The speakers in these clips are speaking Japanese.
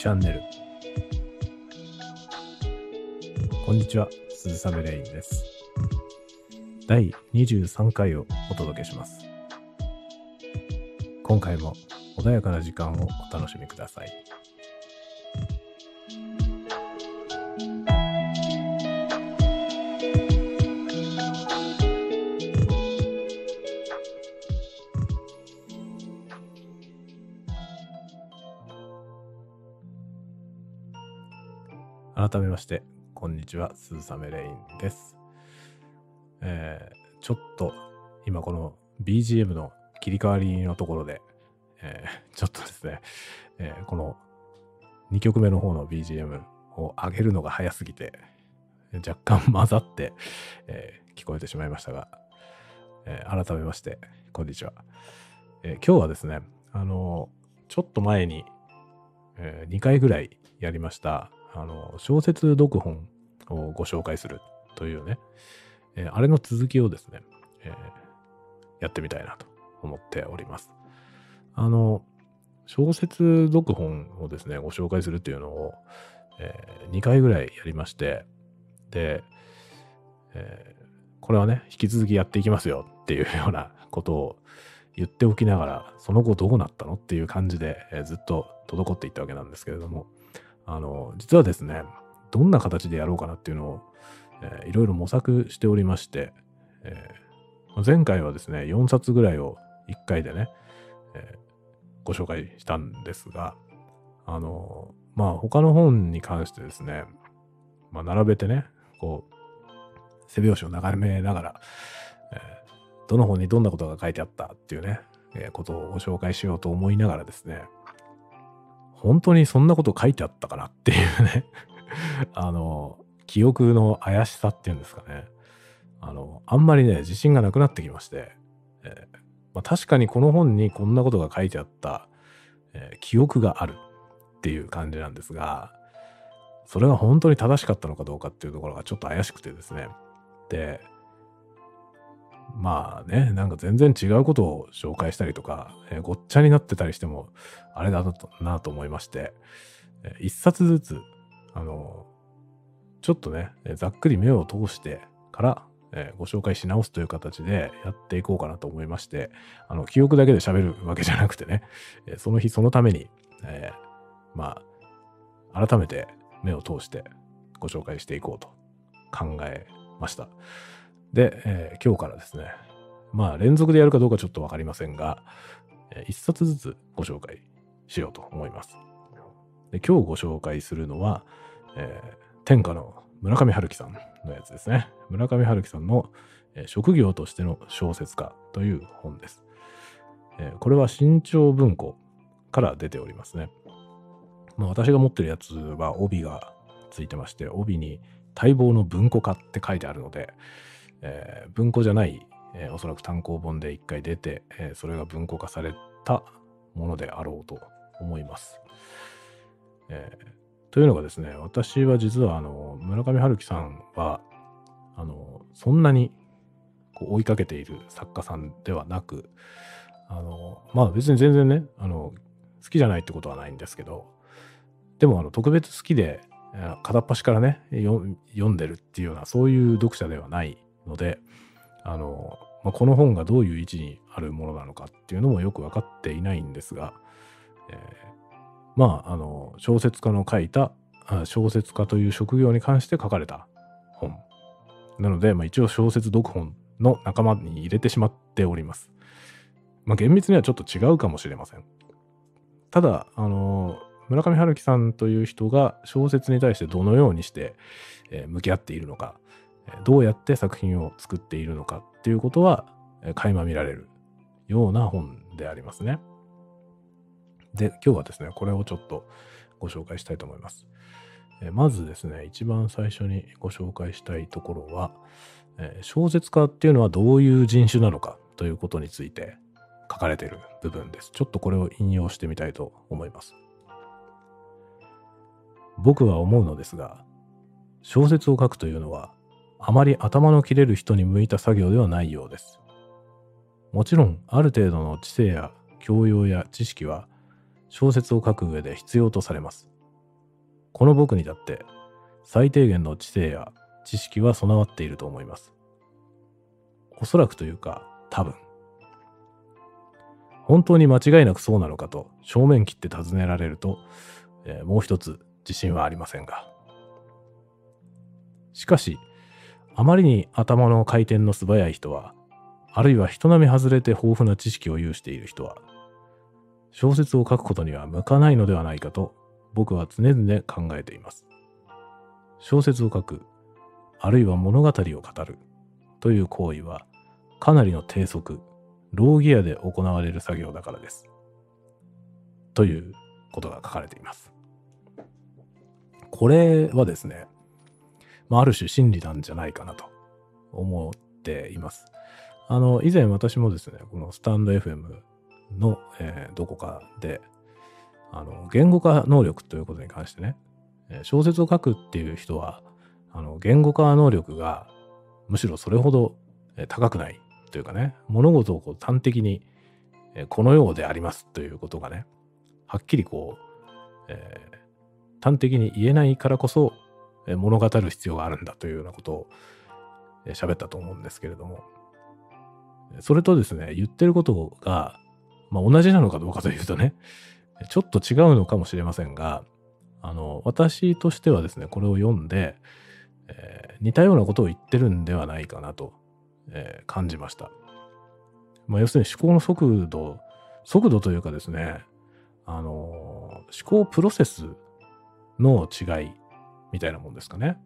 チャンネル。こんにちは鈴雨レインです。第23回をお届けします。今回も穏やかな時間をお楽しみください。改めまして、こんにちは、鈴雨レインです。えー、ちょっと、今この BGM の切り替わりのところで、えー、ちょっとですね、えーこの2曲目の方の BGM を上げるのが早すぎて、若干混ざって、えー聞こえてしまいましたが、えー改めまして、こんにちは。えー今日はですね、あのちょっと前に、え2回ぐらいやりました、あの、小説読本をご紹介するというね、えーあれの続きをですね、えーやってみたいなと思っております。あの、小説読本をですね、ご紹介するっていうのを、え2回ぐらいやりまして、で、えーこれはね、引き続きやっていきますよっていうようなことを言っておきながら、その後どうなったのっていう感じで、えーずっと滞っていったわけなんですけれども、あの、実はですね、どんな形でやろうかなっていうのを、えーいろいろ模索しておりまして、えー前回はですね、4冊ぐらいを1回でね、えーご紹介したんですが、あの、まあ他の本に関してですね、まあ並べてね、こう、背表紙を眺めながら、えーどの本にどんなことが書いてあったっていうね、えーことをご紹介しようと思いながらですね、本当にそんなこと書いてあったかなっていうね、あの、記憶の怪しさっていうんですかね。あの、あんまりね、自信がなくなってきまして、えーまあ、確かにこの本にこんなことが書いてあった、えー記憶があるっていう感じなんですが、それが本当に正しかったのかどうかっていうところがちょっと怪しくてですね。で、まあね、なんか全然違うことを紹介したりとか、えーごっちゃになってたりしても、あれだなと思いまして、えー一冊ずつ、あの、ちょっとね、ざっくり目を通してから、えーご紹介し直すという形でやっていこうかなと思いまして、あの、記憶だけで喋るわけじゃなくてね、えその日そのために、えまあ、改めて目を通してご紹介していこうと考えました。で、えー今日からですね、まあ連続でやるかどうかちょっとわかりませんが、えー一冊ずつご紹介しようと思います。で今日ご紹介するのは、えー天下の村上春樹さんのやつですね。村上春樹さんの、えー職業としての小説家という本です。えーこれは新潮文庫から出ておりますね。まあ、私が持ってるやつは帯がついてまして、帯に待望の文庫化って書いてあるので、えー文庫じゃない、えーおそらく単行本で一回出て、えーそれが文庫化されたものであろうと思います。えーというのがですね、私は実はあの村上春樹さんはあのそんなにこう追いかけている作家さんではなく、あのまあ別に全然ね、あの好きじゃないってことはないんですけど、でもあの特別好きで、片っ端からね読んでるっていうようなそういう読者ではないのであの、まあ、この本がどういう位置にあるものなのかっていうのもよく分かっていないんですが、えーまああの小説家の書いた小説家という職業に関して書かれた本なので、まあ、一応小説読本の仲間に入れてしまっております。まあ、厳密にはちょっと違うかもしれません。ただ、あの村上春樹さんという人が小説に対してどのようにして、え向き合っているのか、どうやって作品を作っているのかっていうことは、垣間見られるような本でありますね。で、今日はですね、これをちょっとご紹介したいと思います。まずですね、一番最初にご紹介したいところは、小説家っていうのはどういう人種なのかということについて書かれている部分です。ちょっとこれを引用してみたいと思います。僕は思うのですが、小説を書くというのは、あまり頭の切れる人に向いた作業ではないようです。もちろん、ある程度の知性や教養や知識は、小説を書く上で必要とされます。この僕にだって最低限の知性や知識は備わっていると思います。おそらくというか多分。本当に間違いなくそうなのかと正面切って尋ねられると、えー、もう一つ自信はありませんが。しかし、あまりに頭の回転の素早い人は、あるいは人並み外れて豊富な知識を有している人は、小説を書くことには向かないのではないかと僕は常々考えています。小説を書く、あるいは物語を語るという行為はかなりの低速、ローギアで行われる作業だからです。ということが書かれています。これはですね、まあ、ある種真理なんじゃないかなと思っています。あの、以前私もですね、このスタンド FM の、えー、どこかで、あの、言語化能力ということに関してね、小説を書くっていう人は、あの、言語化能力がむしろそれほど高くないというかね、物事をこう端的に、このようでありますということがね、はっきりこう、えー、端的に言えないからこそ、物語る必要があるんだというようなことを喋ったと思うんですけれども、それとですね、言ってることが、まあ、同じなのかどうかというとね、ちょっと違うのかもしれませんが、あの、私としてはですね、これを読んで、えー、似たようなことを言ってるんではないかなと、えー、感じました。まあ、要するに思考の速度、速度というかですね、あの思考プロセスの違いみたいなもんですかね。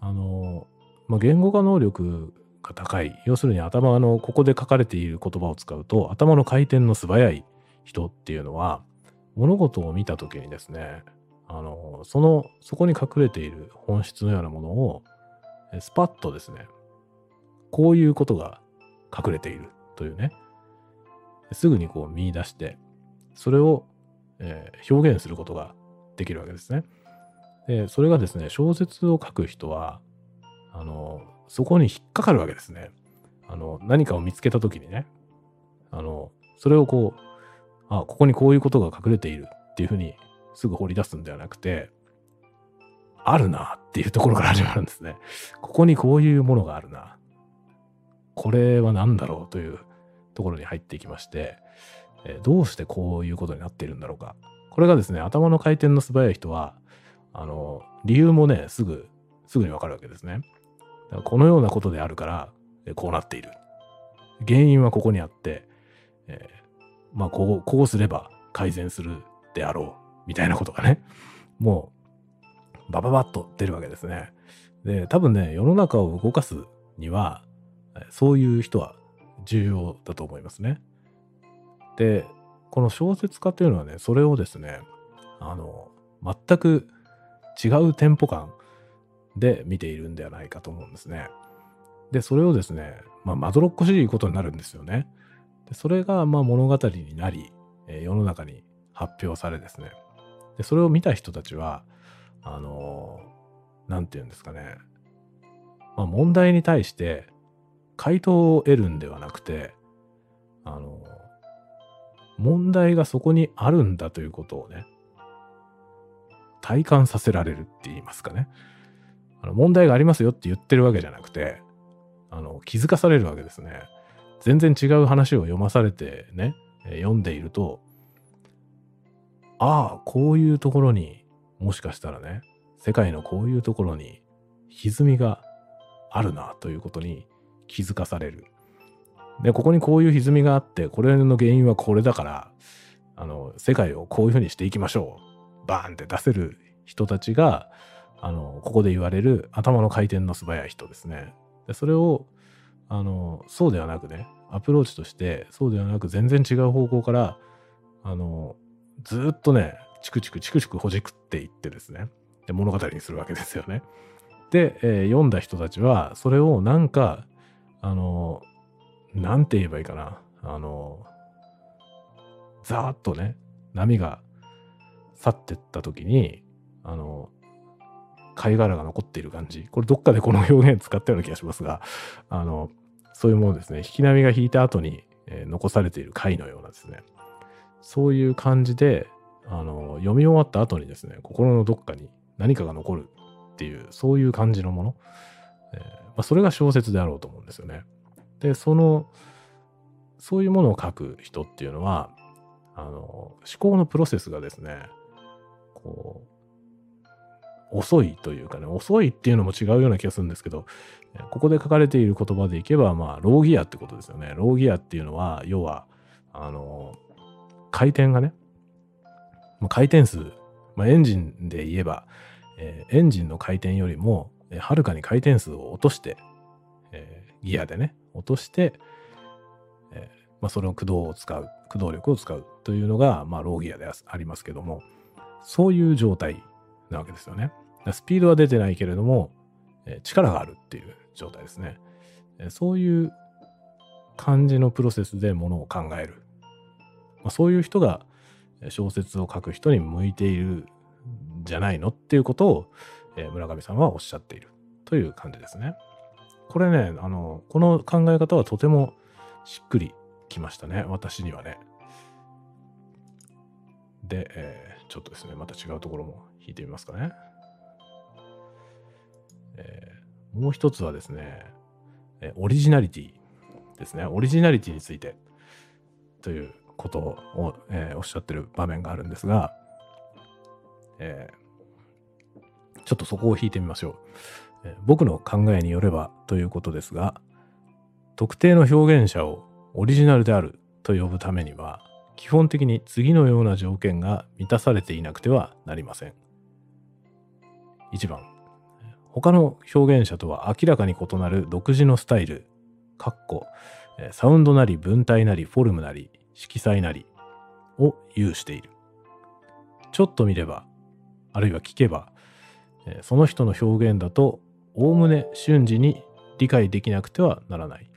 あのまあ、言語化能力が高い。要するに頭のここで書かれている言葉を使うと頭の回転の素早い人っていうのは物事を見た時にですねあのそのそこに隠れている本質のようなものをスパッとですねこういうことが隠れているというねすぐにこう見出してそれを、えー、表現することができるわけですね。でそれがですね小説を書く人はあのそこに引っかかるわけですね。あの何かを見つけた時にねあのそれをこうあここにこういうことが隠れているっていうふうにすぐ掘り出すんではなくて、あるなっていうところから始まるんですね。ここにこういうものがあるな。これは何だろうというところに入っていきまして、えどうしてこういうことになっているんだろうか。これがですね、頭の回転の素早い人は、あの、理由もね、すぐ、すぐにわかるわけですね。だからこのようなことであるから、こうなっている。原因はここにあって、えー、まあ、こう、こうすれば改善するであろう。みたいなことがね、もう、バババッと出るわけですね。で、多分ね、世の中を動かすには、そういう人は重要だと思いますね。で、この小説家というのはね、それをですね、あの、全く違うテンポ感で見ているんではないかと思うんですね。で、それをですね、まあ、まどろっこしいことになるんですよね。でそれが、まあ、物語になり、え世の中に発表されですね、で、それを見た人たちは、あの、なんて言うんですかね。まあ、問題に対して回答を得るんではなくて、あの、問題がそこにあるんだということをね、体感させられるって言いますかね。あの問題がありますよって言ってるわけじゃなくて、あの、気づかされるわけですね。全然違う話を読まされてね、読んでいると、ああ、こういうところにもしかしたらね、世界のこういうところに歪みがあるなということに気づかされる。で、ここにこういう歪みがあって、これの原因はこれだから、あの、世界をこういうふうにしていきましょう。バーンって出せる人たちが、あの、ここで言われる頭の回転の素早い人ですね。で、それを、あの、そうではなくね、アプローチとして、そうではなく全然違う方向から、あの、ずっとね、チクチクチクチクほじくっていってですね、で物語にするわけですよね。で、えー、読んだ人たちは、それをなんか、あの、なんて言えばいいかな、あの、ザーッとね、波が去ってった時に、あの、貝殻が残っている感じ。これどっかでこの表現使ったような気がしますが、あの、そういうものですね。引き波が引いた後に、えー、残されている貝のようなですね。そういう感じで、あの、読み終わった後にですね、心のどっかに何かが残るっていう、そういう感じのもの。えーまあ、それが小説であろうと思うんですよね。で、その、そういうものを書く人っていうのは、あの、思考のプロセスがですね、こう、遅いというかね、遅いっていうのも違うような気がするんですけど、ここで書かれている言葉でいけば、まあ、ローギアってことですよね。ローギアっていうのは、要は、あの、回転がね、まあ、回転数、まあ、エンジンで言えば、えー、エンジンの回転よりも、はるかに回転数を落として、えー、ギアでね、落として、えまあ、それの駆動を使う、駆動力を使うというのが、まあ、ローギアでありますけども、そういう状態なわけですよね。スピードは出てないけれども、え力があるっていう状態ですね。えそういう感じのプロセスでものを考える。ま、そういう人が小説を書く人に向いているんじゃないのっていうことを、え村上さんはおっしゃっているという感じですね。これね、あの、この考え方はとてもしっくりきましたね。私にはね。で、えー、ちょっとですね、また違うところも弾いてみますかね。えー、もう一つはですね、えオリジナリティですね。オリジナリティについてということを、えー、おっしゃってる場面があるんですが、えー、ちょっとそこを引いてみましょう、えー、僕の考えによればということですが、特定の表現者をオリジナルであると呼ぶためには、基本的に次のような条件が満たされていなくてはなりません。1番、他の表現者とは明らかに異なる独自のスタイル、かっこ、サウンドなり文体なりフォルムなり色彩なりを有している。ちょっと見れば、あるいは聞けば、その人の表現だと、おおむね瞬時に理解できなくてはならない。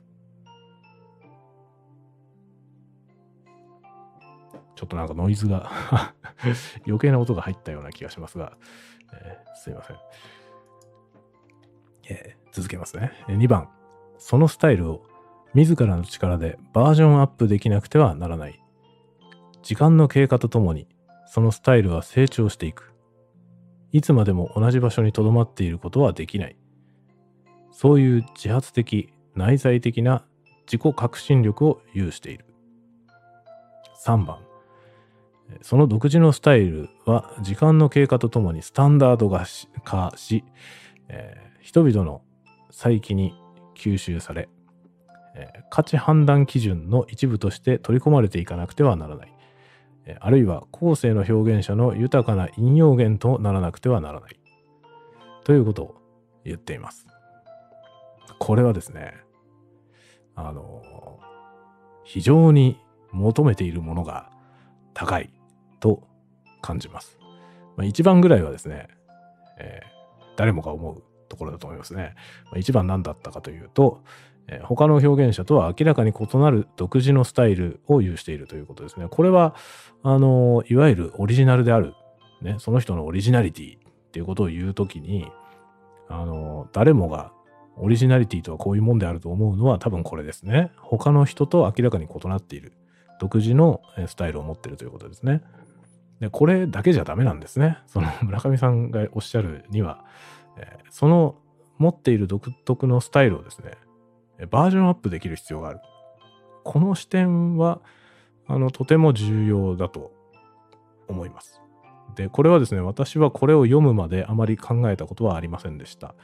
ょっとなんかノイズが 余計な音が入ったような気がしますが、えー、すいません。えー、続けますね。2番、そのスタイルを自らの力でバージョンアップできなくてはならない。時間の経過とともに、そのスタイルは成長していく。いつまでも同じ場所に留まっていることはできない。そういう自発的、内在的な自己革新力を有している。3番。その独自のスタイルは時間の経過とともにスタンダード化し、えー、人々の再起に吸収され、えー、価値判断基準の一部として取り込まれていかなくてはならない。えー、あるいは後世の表現者の豊かな引用源とならなくてはならない。ということを言っています。これはですね、あの非常に求めているものが高いと感じます。まあ、一番ぐらいはですね、えー、誰もが思うところだと思いますね。まあ、一番何だったかというと、えー、他の表現者とは明らかに異なる独自のスタイルを有しているということですね。これは、あのいわゆるオリジナルである、ね、その人のオリジナリティっていうことを言うときに、あの誰もがオリジナリティとはこういうもんであると思うのは多分これですね。他の人と明らかに異なっている。独自のスタイルを持ってるということですね。で、これだけじゃダメなんですね。その 村上さんがおっしゃるには、え、その持っている独特のスタイルをですね、バージョンアップできる必要がある。この視点は、あの、とても重要だと思います。で、これはですね、私はこれを読むまであまり考えたことはありませんでした。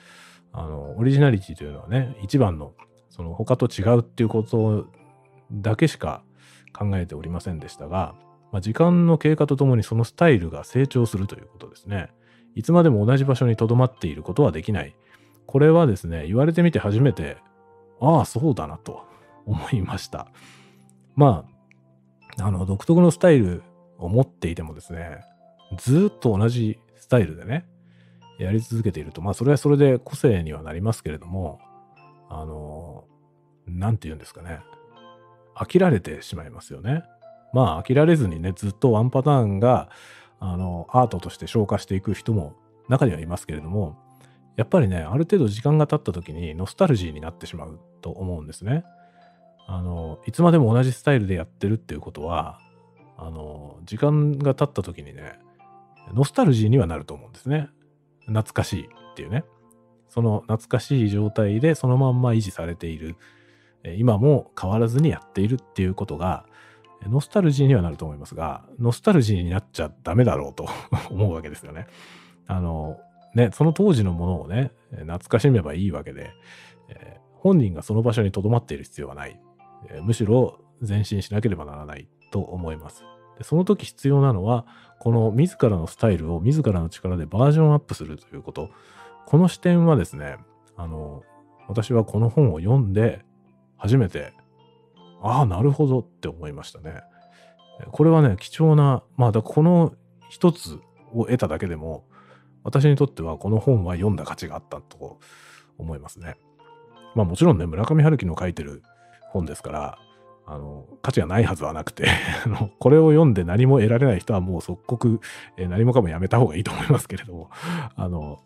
あの、オリジナリティというのはね、一番の、その他と違うっていうことだけしか考えておりませんでしたが、まあ、時間の経過とともにそのスタイルが成長するということですね。いつまでも同じ場所に留まっていることはできない。これはですね、言われてみて初めて、ああ、そうだなと 思いました。まあ、あの、独特のスタイルを持っていてもですね、ずっと同じスタイルでね、やり続けていると、まあ、それはそれで個性にはなりますけれども、あの、なんて言うんですかね。飽きられてしまいますよね。まあ飽きられずにね、ずっとワンパターンが、あの、アートとして消化していく人も中にはいますけれども、やっぱりね、ある程度時間が経った時にノスタルジーになってしまうと思うんですね。あの、いつまでも同じスタイルでやってるっていうことは、あの、時間が経った時にね、ノスタルジーにはなると思うんですね。懐かしいっていうね。その懐かしい状態でそのまんま維持されている。今も変わらずにやっているっていうことが、ノスタルジーにはなると思いますが、ノスタルジーになっちゃダメだろうと 思うわけですよね。あの、ね、その当時のものをね、懐かしめばいいわけで、えー、本人がその場所に留まっている必要はない。えー、むしろ前進しなければならないと思います。でその時必要なのは、この自らのスタイルを自らの力でバージョンアップするということ。この視点はですね、あの、私はこの本を読んで初めて、ああ、なるほどって思いましたね。これはね、貴重な、まあ、だこの一つを得ただけでも、私にとってはこの本は読んだ価値があったと思いますね。まあもちろんね、村上春樹の書いてる本ですから、あの、価値がないはずはなくて これを読んで何も得られない人はもう即刻、えー、何もかもやめた方がいいと思いますけれども、あの、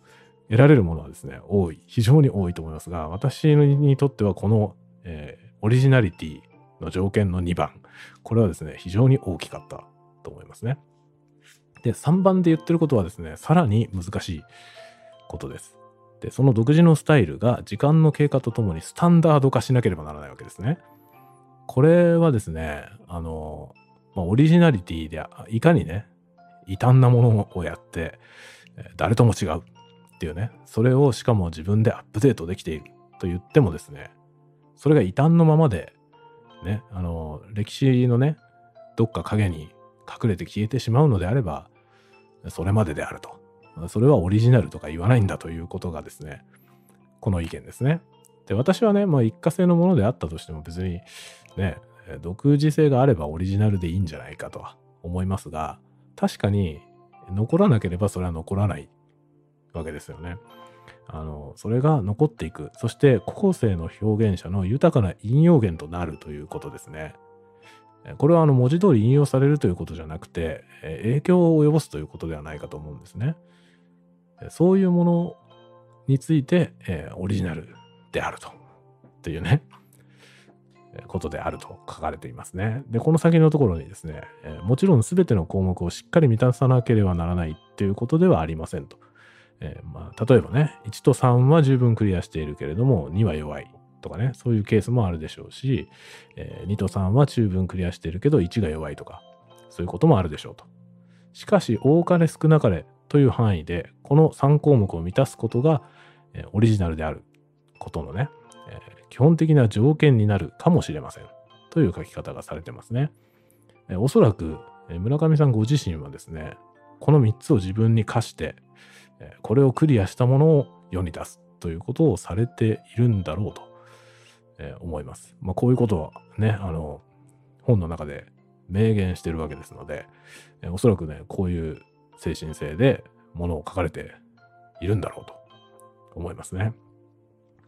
得られるものはですね、多い、非常に多いと思いますが、私にとってはこの、えー、オリジナリティの条件の2番、これはですね、非常に大きかったと思いますね。で、3番で言ってることはですね、さらに難しいことです。で、その独自のスタイルが時間の経過とともにスタンダード化しなければならないわけですね。これはですね、あの、まあ、オリジナリティでいかにね、異端なものをやって、誰とも違うっていうね、それをしかも自分でアップデートできていると言ってもですね、それが異端のままで、ね、あの、歴史のね、どっか影に隠れて消えてしまうのであれば、それまでであると。それはオリジナルとか言わないんだということがですね、この意見ですね。で、私はね、まあ一過性のものであったとしても別にね、独自性があればオリジナルでいいんじゃないかとは思いますが、確かに残らなければそれは残らないわけですよね。あの、それが残っていく。そして後世の表現者の豊かな引用源となるということですね。これはあの文字通り引用されるということじゃなくて、影響を及ぼすということではないかと思うんですね。そういうものについて、えー、オリジナルであると。っていうね、ことであると書かれていますね。で、この先のところにですね、え、もちろん全ての項目をしっかり満たさなければならないっていうことではありませんと。えー、まあ、例えばね、1と3は十分クリアしているけれども、2は弱いとかね、そういうケースもあるでしょうし、えー、2と3は十分クリアしているけど、1が弱いとか、そういうこともあるでしょうと。しかし、多かれ少なかれという範囲で、この3項目を満たすことが、えオリジナルであることのね、え基本的な条件になるかもしれません。という書き方がされてますね。えおそらく、村上さんご自身はですね、この3つを自分に課して、これをクリアしたものを世に出すということをされているんだろうと、え思います。まあ、こういうことはね、あの、本の中で明言してるわけですので、えおそらくね、こういう精神性でものを書かれているんだろうと思いますね。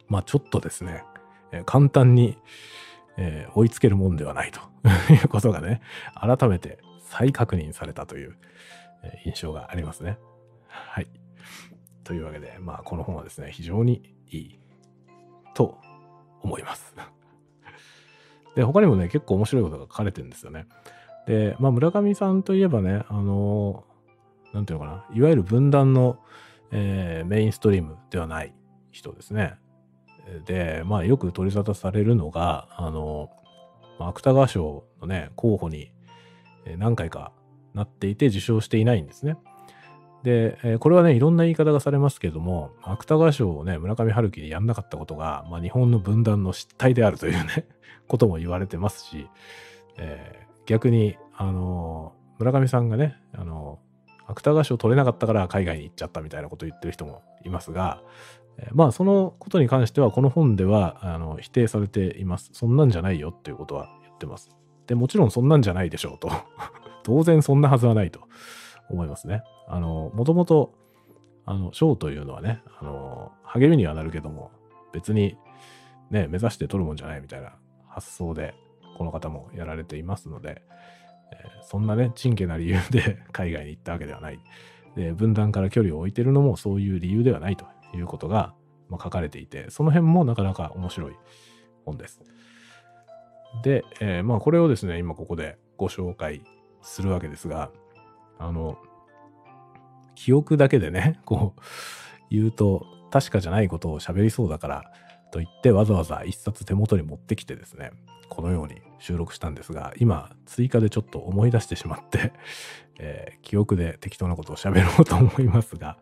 まあちょっとですね、え、簡単に、え、追いつけるもんではないと いうことがね、改めて再確認されたという、え、印象がありますね。はい。というわけで、まあこの本はですね、非常にいいと思います。で、他にもね、結構面白いことが書かれてるんですよね。で、まあ村上さんといえばね、あのなんていうのかな、いわゆる分断の、えー、メインストリームではない人ですね。で、まあよく取り沙汰されるのが、あの、芥川賞のね、候補に何回かなっていて受賞していないんですね。でえ、これはね、いろんな言い方がされますけども、芥川賞をね、村上春樹にやんなかったことが、まあ、日本の分断の失態であるというね、ことも言われてますし、えー、逆に、あの、村上さんがね、あの、芥川賞取れなかったから海外に行っちゃったみたいなことを言ってる人もいますが、えまあそのことに関してはこの本ではあの否定されています。そんなんじゃないよっていうことは言ってます。で、もちろんそんなんじゃないでしょうと。当然そんなはずはないと思いますね。あの、もともと、あの、賞というのはね、あの、励みにはなるけども、別にね、目指して取るもんじゃないみたいな発想で、この方もやられていますので、えー、そんなね、ちんけな理由で 海外に行ったわけではない。で、分断から距離を置いてるのもそういう理由ではないということが、まあ、書かれていて、その辺もなかなか面白い本です。で、えー、まあこれをですね、今ここでご紹介するわけですが、あの、記憶だけでね、こう、言うと確かじゃないことを喋りそうだからと言ってわざわざ一冊手元に持ってきてですね、このように収録したんですが、今追加でちょっと思い出してしまって えー、記憶で適当なことを喋ろうと思いますが、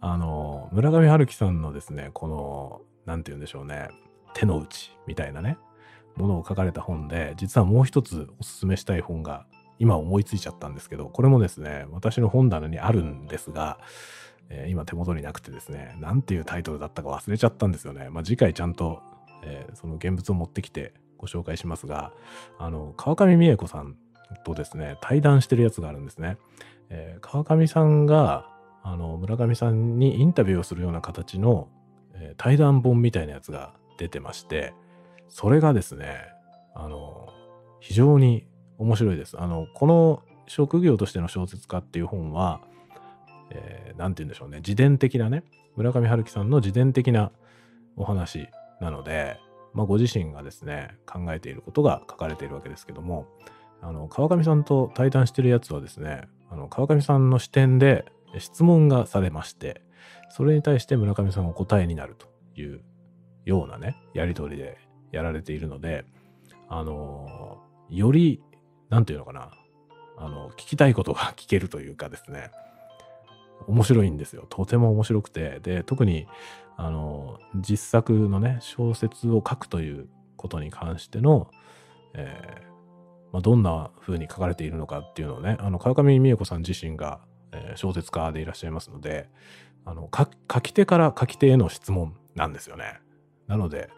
あの、村上春樹さんのですね、この、なんて言うんでしょうね、手の内みたいなね、ものを書かれた本で、実はもう一つおすすめしたい本が今思いついちゃったんですけど、これもですね、私の本棚にあるんですが、えー、今手元になくてですね、なんていうタイトルだったか忘れちゃったんですよね。まあ、次回ちゃんと、えー、その現物を持ってきてご紹介しますが、あの、川上美恵子さんとですね、対談してるやつがあるんですね。えー、川上さんが、あの、村上さんにインタビューをするような形の、え、対談本みたいなやつが出てまして、それがですね、あの、非常に面白いです。あの、この職業としての小説家っていう本は、えー、て言うんでしょうね、自伝的なね、村上春樹さんの自伝的なお話なので、まあ、ご自身がですね、考えていることが書かれているわけですけども、あの、川上さんと対談してるやつはですね、あの、川上さんの視点で質問がされまして、それに対して村上さんが答えになるというようなね、やりとりでやられているので、あの、よりなんていうのかな、あの、聞きたいことが 聞けるというかですね、面白いんですよ。とても面白くて。で、特に、あの、実作のね、小説を書くということに関しての、えー、まあ、どんな風に書かれているのかっていうのをね、あの、川上美恵子さん自身が、えー、小説家でいらっしゃいますので、あの、書き手から書き手への質問なんですよね。なので、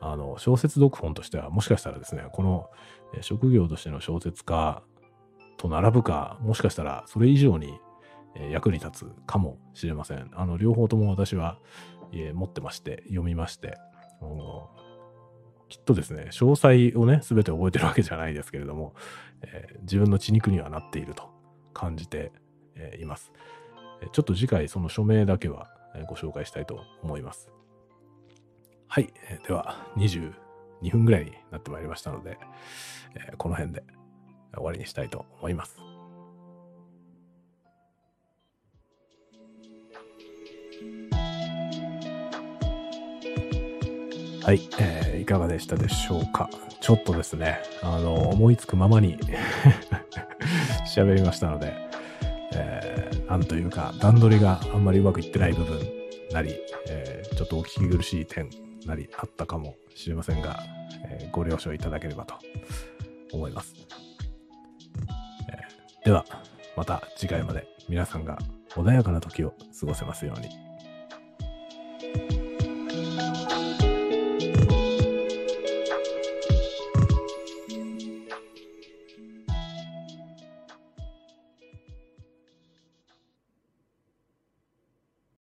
あの、小説読本としては、もしかしたらですね、この、職業としての小説家と並ぶか、もしかしたらそれ以上に役に立つかもしれません。あの、両方とも私は持ってまして、読みまして、きっとですね、詳細をね、すべて覚えてるわけじゃないですけれども、えー、自分の血肉にはなっていると感じて、えー、います。ちょっと次回その署名だけはご紹介したいと思います。はい。では、20 2分ぐらいになってまいりましたので、えー、この辺で終わりにしたいと思います。はい、えー、いかがでしたでしょうか？ちょっとですね、あの、思いつくままに 喋りましたので、えー、なんというか、段取りがあんまりうまくいってない部分なり、えー、ちょっとお聞き苦しい点なりあったかもしれませんが、えー、ご了承いただければと思います。えー、では、また次回まで皆さんが穏やかな時を過ごせますように。